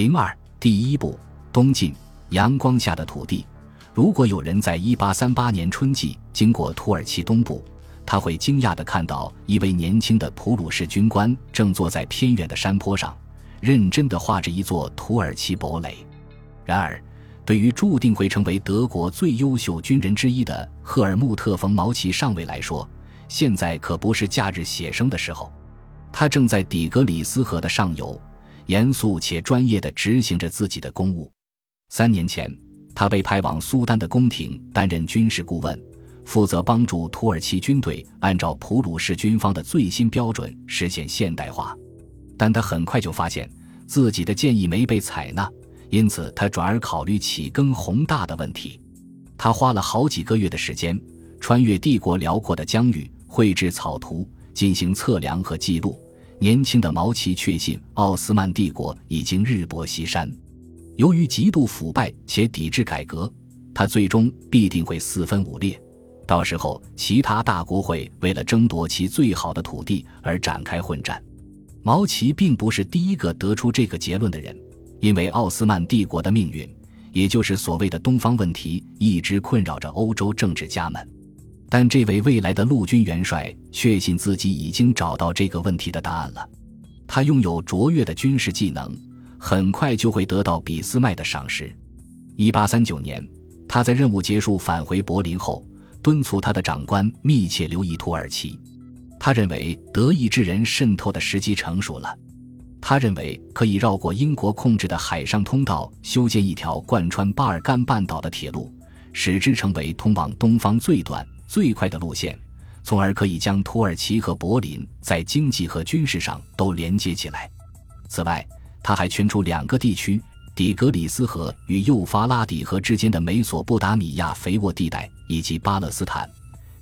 零二第一步，东晋阳光下的土地。如果有人在一八三八年春季经过土耳其东部，他会惊讶地看到一位年轻的普鲁士军官正坐在偏远的山坡上，认真地画着一座土耳其堡垒。然而，对于注定会成为德国最优秀军人之一的赫尔穆特·冯·毛奇上尉来说，现在可不是假日写生的时候。他正在底格里斯河的上游，严肃且专业地执行着自己的公务。三年前。他被派往苏丹的宫廷担任军事顾问，负责帮助土耳其军队按照普鲁士军方的最新标准实现现代化。但他很快就发现自己的建议没被采纳，因此他转而考虑起更宏大的问题。他花了好几个月的时间，穿越帝国辽阔的疆域，绘制草图，进行测量和记录。年轻的毛奇确信奥斯曼帝国已经日薄西山。由于极度腐败且抵制改革，他最终必定会四分五裂。到时候，其他大国会为了争夺其最好的土地而展开混战。毛奇并不是第一个得出这个结论的人，因为奥斯曼帝国的命运，也就是所谓的东方问题，一直困扰着欧洲政治家们。但这位未来的陆军元帅确信自己已经找到这个问题的答案了。他拥有卓越的军事技能。很快就会得到俾斯麦的赏识。一八三九年，他在任务结束返回柏林后，敦促他的长官密切留意土耳其。他认为德意志人渗透的时机成熟了。他认为可以绕过英国控制的海上通道，修建一条贯穿巴尔干半岛的铁路，使之成为通往东方最短、最快的路线，从而可以将土耳其和柏林在经济和军事上都连接起来。此外，他还圈出两个地区：底格里斯河与幼发拉底河之间的美索不达米亚肥沃地带，以及巴勒斯坦，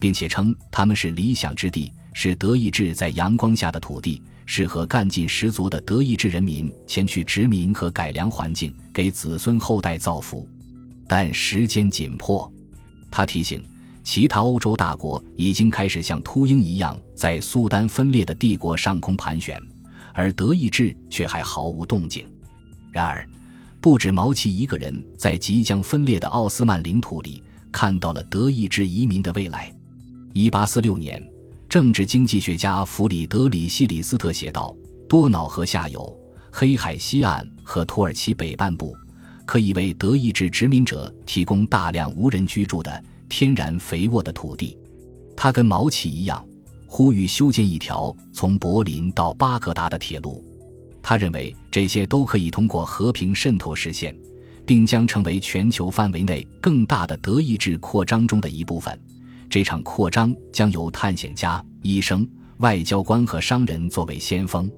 并且称他们是理想之地，是德意志在阳光下的土地，适合干劲十足的德意志人民前去殖民和改良环境，给子孙后代造福。但时间紧迫，他提醒其他欧洲大国已经开始像秃鹰一样在苏丹分裂的帝国上空盘旋。而德意志却还毫无动静。然而，不止毛奇一个人在即将分裂的奥斯曼领土里看到了德意志移民的未来。一八四六年，政治经济学家弗里德里希·里斯特写道：“多瑙河下游、黑海西岸和土耳其北半部，可以为德意志殖民者提供大量无人居住的天然肥沃的土地。”他跟毛奇一样。呼吁修建一条从柏林到巴格达的铁路，他认为这些都可以通过和平渗透实现，并将成为全球范围内更大的德意志扩张中的一部分。这场扩张将由探险家、医生、外交官和商人作为先锋。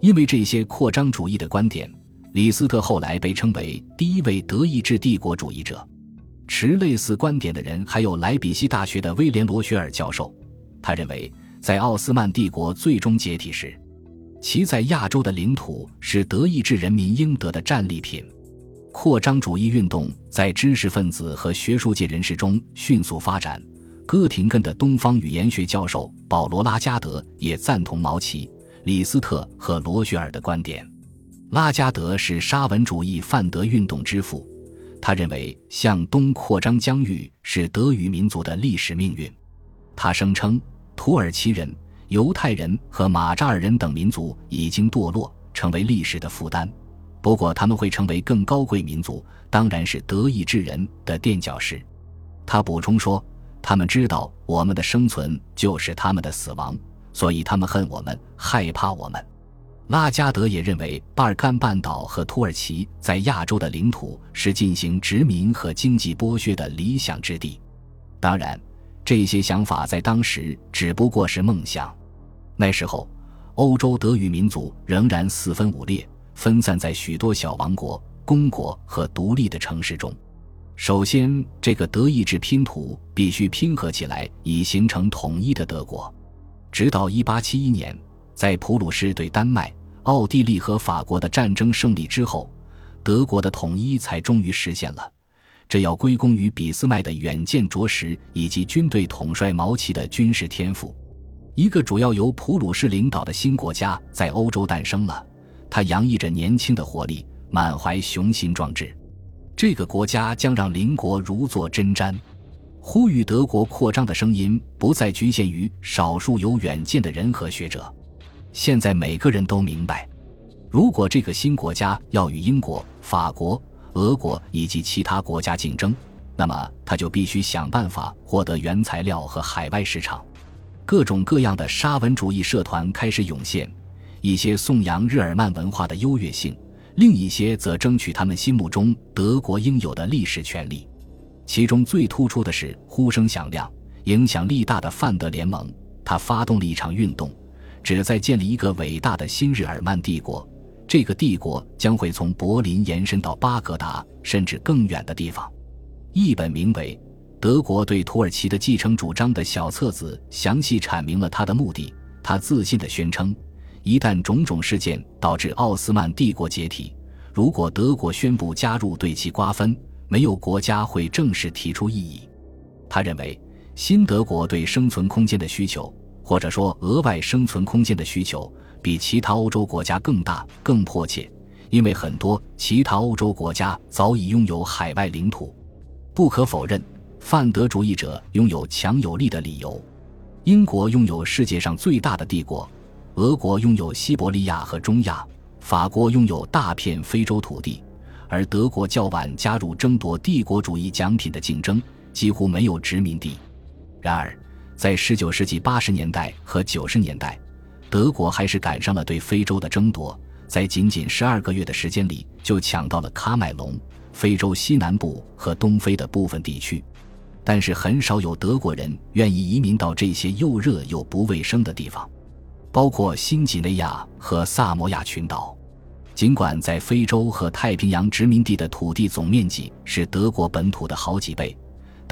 因为这些扩张主义的观点，李斯特后来被称为第一位德意志帝国主义者。持类似观点的人还有莱比锡大学的威廉·罗雪尔教授，他认为。在奥斯曼帝国最终解体时，其在亚洲的领土是德意志人民应得的战利品。扩张主义运动在知识分子和学术界人士中迅速发展。哥廷根的东方语言学教授保罗·拉加德也赞同毛奇、李斯特和罗雪尔的观点。拉加德是沙文主义泛德运动之父，他认为向东扩张疆域是德语民族的历史命运。他声称。土耳其人、犹太人和马扎尔人等民族已经堕落，成为历史的负担。不过，他们会成为更高贵民族，当然是德意志人的垫脚石。他补充说：“他们知道我们的生存就是他们的死亡，所以他们恨我们，害怕我们。”拉加德也认为，巴尔干半岛和土耳其在亚洲的领土是进行殖民和经济剥削的理想之地。当然。这些想法在当时只不过是梦想。那时候，欧洲德语民族仍然四分五裂，分散在许多小王国、公国和独立的城市中。首先，这个德意志拼图必须拼合起来，以形成统一的德国。直到1871年，在普鲁士对丹麦、奥地利和法国的战争胜利之后，德国的统一才终于实现了。这要归功于俾斯麦的远见卓识以及军队统帅毛奇的军事天赋。一个主要由普鲁士领导的新国家在欧洲诞生了，它洋溢着年轻的活力、满怀雄心壮志。这个国家将让邻国如坐针毡。呼吁德国扩张的声音不再局限于少数有远见的人和学者。现在每个人都明白，如果这个新国家要与英国、法国、俄国以及其他国家竞争，那么他就必须想办法获得原材料和海外市场。各种各样的沙文主义社团开始涌现，一些颂扬日耳曼文化的优越性，另一些则争取他们心目中德国应有的历史权利。其中最突出的是呼声响亮、影响力大的范德联盟。他发动了一场运动，旨在建立一个伟大的新日耳曼帝国。这个帝国将会从柏林延伸到巴格达，甚至更远的地方。一本名为《德国对土耳其的继承主张》的小册子详细阐明了他的目的。他自信地宣称：一旦种种事件导致奥斯曼帝国解体，如果德国宣布加入对其瓜分。没有国家会正式提出异议。他认为，新德国对生存空间的需求，或者说额外生存空间的需求，比其他欧洲国家更大、更迫切，因为很多其他欧洲国家早已拥有海外领土。不可否认，泛德主义者拥有强有力的理由。英国拥有世界上最大的帝国，俄国拥有西伯利亚和中亚，法国拥有大片非洲土地。而德国较晚加入争夺帝国主义奖品的竞争，几乎没有殖民地。然而，在19世纪80年代和90年代，德国还是赶上了对非洲的争夺，在仅仅12个月的时间里，就抢到了喀麦隆、非洲西南部和东非的部分地区。但是，很少有德国人愿意移民到这些又热又不卫生的地方，包括新几内亚和萨摩亚群岛。尽管在非洲和太平洋殖民地的土地总面积是德国本土的好几倍，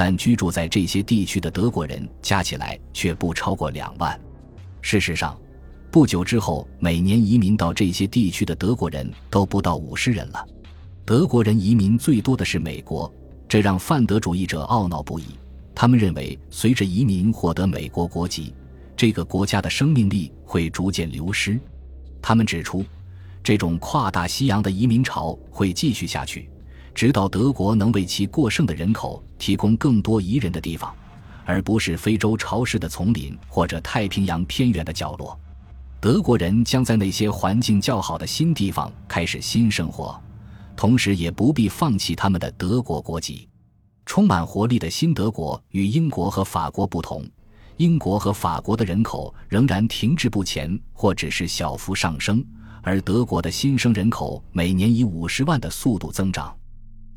但居住在这些地区的德国人加起来却不超过两万。事实上，不久之后，每年移民到这些地区的德国人都不到五十人了。德国人移民最多的是美国，这让泛德主义者懊恼不已。他们认为，随着移民获得美国国籍，这个国家的生命力会逐渐流失。他们指出。这种跨大西洋的移民潮会继续下去，直到德国能为其过剩的人口提供更多宜人的地方，而不是非洲潮湿的丛林或者太平洋偏远的角落。德国人将在那些环境较好的新地方开始新生活，同时也不必放弃他们的德国国籍。充满活力的新德国与英国和法国不同，英国和法国的人口仍然停滞不前，或只是小幅上升。而德国的新生人口每年以五十万的速度增长。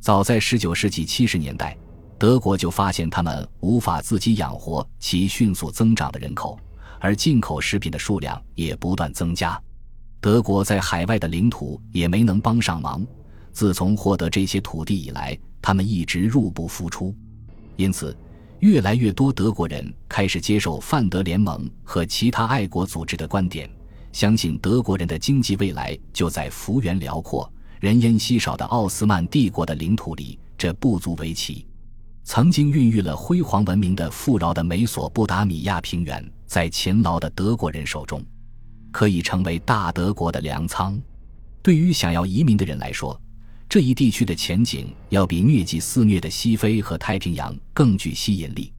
早在十九世纪七十年代，德国就发现他们无法自己养活其迅速增长的人口，而进口食品的数量也不断增加。德国在海外的领土也没能帮上忙。自从获得这些土地以来，他们一直入不敷出。因此，越来越多德国人开始接受泛德联盟和其他爱国组织的观点。相信德国人的经济未来就在幅员辽阔、人烟稀少的奥斯曼帝国的领土里，这不足为奇。曾经孕育了辉煌文明的富饶的美索不达米亚平原，在勤劳的德国人手中，可以成为大德国的粮仓。对于想要移民的人来说，这一地区的前景要比疟疾肆虐的西非和太平洋更具吸引力。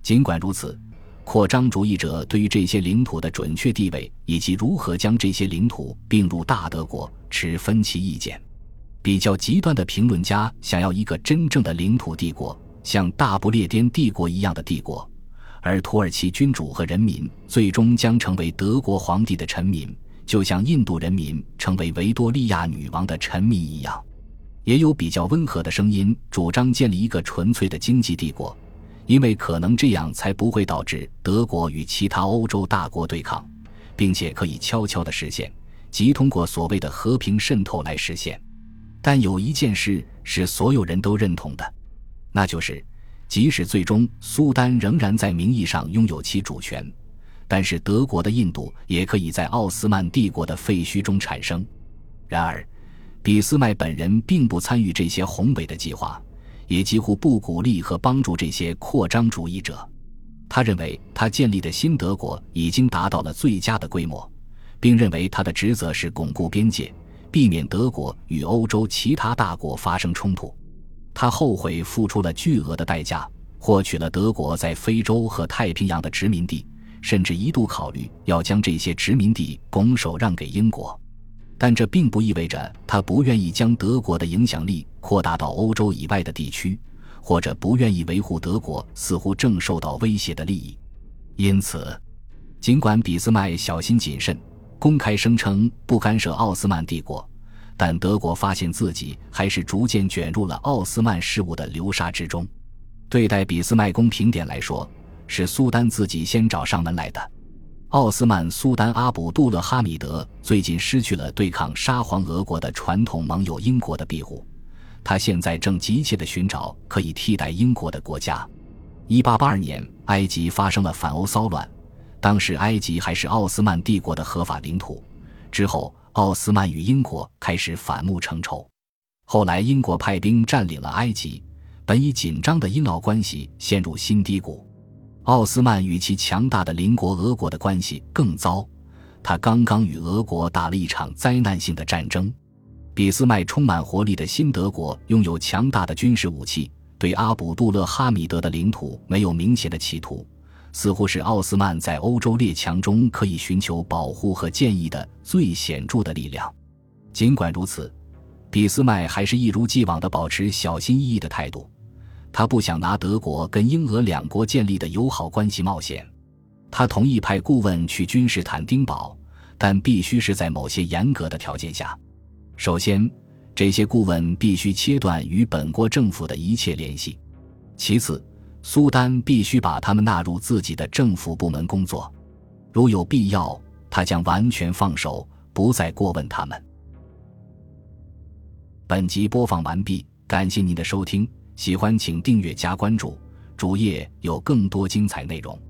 尽管如此。扩张主义者对于这些领土的准确地位以及如何将这些领土并入大德国持分歧意见。比较极端的评论家想要一个真正的领土帝国，像大不列颠帝国一样的帝国，而土耳其君主和人民最终将成为德国皇帝的臣民，就像印度人民成为维多利亚女王的臣民一样。也有比较温和的声音主张建立一个纯粹的经济帝国。因为可能这样才不会导致德国与其他欧洲大国对抗，并且可以悄悄地实现，即通过所谓的和平渗透来实现。但有一件事是所有人都认同的，那就是，即使最终苏丹仍然在名义上拥有其主权，但是德国的印度也可以在奥斯曼帝国的废墟中产生。然而，俾斯麦本人并不参与这些宏伟的计划。也几乎不鼓励和帮助这些扩张主义者。他认为他建立的新德国已经达到了最佳的规模，并认为他的职责是巩固边界，避免德国与欧洲其他大国发生冲突。他后悔付出了巨额的代价，获取了德国在非洲和太平洋的殖民地，甚至一度考虑要将这些殖民地拱手让给英国。但这并不意味着他不愿意将德国的影响力扩大到欧洲以外的地区，或者不愿意维护德国似乎正受到威胁的利益。因此，尽管俾斯麦小心谨慎，公开声称不干涉奥斯曼帝国。但德国发现自己还是逐渐卷入了奥斯曼事务的流沙之中。对待俾斯麦宫平点来说，是苏丹自己先找上门来的。奥斯曼苏丹阿卜杜勒哈米德最近失去了对抗沙皇俄国的传统盟友英国的庇护，他现在正急切地寻找可以替代英国的国家。1882年，埃及发生了反欧骚乱，当时埃及还是奥斯曼帝国的合法领土。之后。奥斯曼与英国开始反目成仇，后来英国派兵占领了埃及，本已紧张的英奥关系陷入新低谷。奥斯曼与其强大的邻国俄国的关系更糟，他刚刚与俄国打了一场灾难性的战争。俾斯麦充满活力的新德国拥有强大的军事武器，对阿卜杜勒哈米德的领土没有明显的企图。似乎是奥斯曼在欧洲列强中可以寻求保护和建议的最显著的力量。尽管如此，俾斯麦还是一如既往地保持小心翼翼的态度。他不想拿德国跟英俄两国建立的友好关系冒险。他同意派顾问去君士坦丁堡，但必须是在某些严格的条件下。首先，这些顾问必须切断与本国政府的一切联系。其次，苏丹必须把他们纳入自己的政府部门工作，如有必要，他将完全放手，不再过问他们。本集播放完毕，感谢您的收听，喜欢请订阅加关注，主页有更多精彩内容。